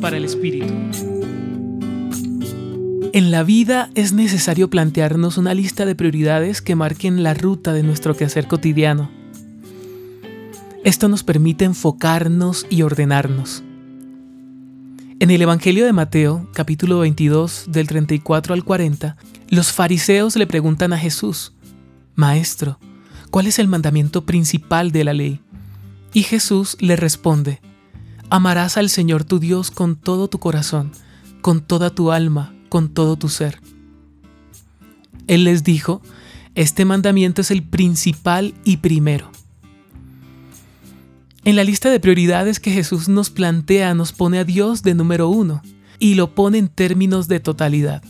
Para el Espíritu. En la vida es necesario plantearnos una lista de prioridades que marquen la ruta de nuestro quehacer cotidiano. Esto nos permite enfocarnos y ordenarnos. En el Evangelio de Mateo, capítulo 22, del 34 al 40, los fariseos le preguntan a Jesús, Maestro, ¿cuál es el mandamiento principal de la ley? Y Jesús le responde, Amarás al Señor tu Dios con todo tu corazón, con toda tu alma, con todo tu ser. Él les dijo, este mandamiento es el principal y primero. En la lista de prioridades que Jesús nos plantea nos pone a Dios de número uno y lo pone en términos de totalidad.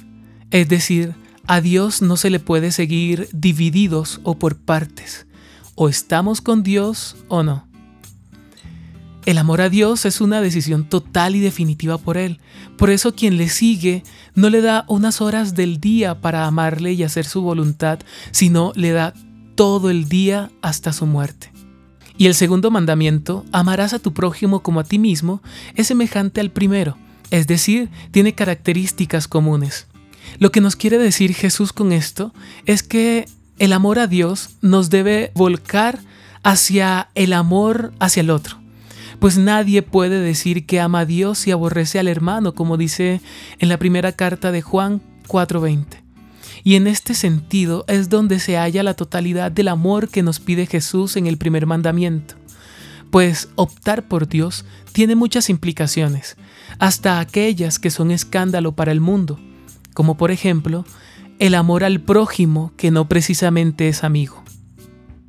Es decir, a Dios no se le puede seguir divididos o por partes. O estamos con Dios o no. El amor a Dios es una decisión total y definitiva por Él. Por eso quien le sigue no le da unas horas del día para amarle y hacer su voluntad, sino le da todo el día hasta su muerte. Y el segundo mandamiento, amarás a tu prójimo como a ti mismo, es semejante al primero, es decir, tiene características comunes. Lo que nos quiere decir Jesús con esto es que el amor a Dios nos debe volcar hacia el amor hacia el otro. Pues nadie puede decir que ama a Dios y aborrece al hermano, como dice en la primera carta de Juan 4:20. Y en este sentido es donde se halla la totalidad del amor que nos pide Jesús en el primer mandamiento. Pues optar por Dios tiene muchas implicaciones, hasta aquellas que son escándalo para el mundo, como por ejemplo el amor al prójimo que no precisamente es amigo.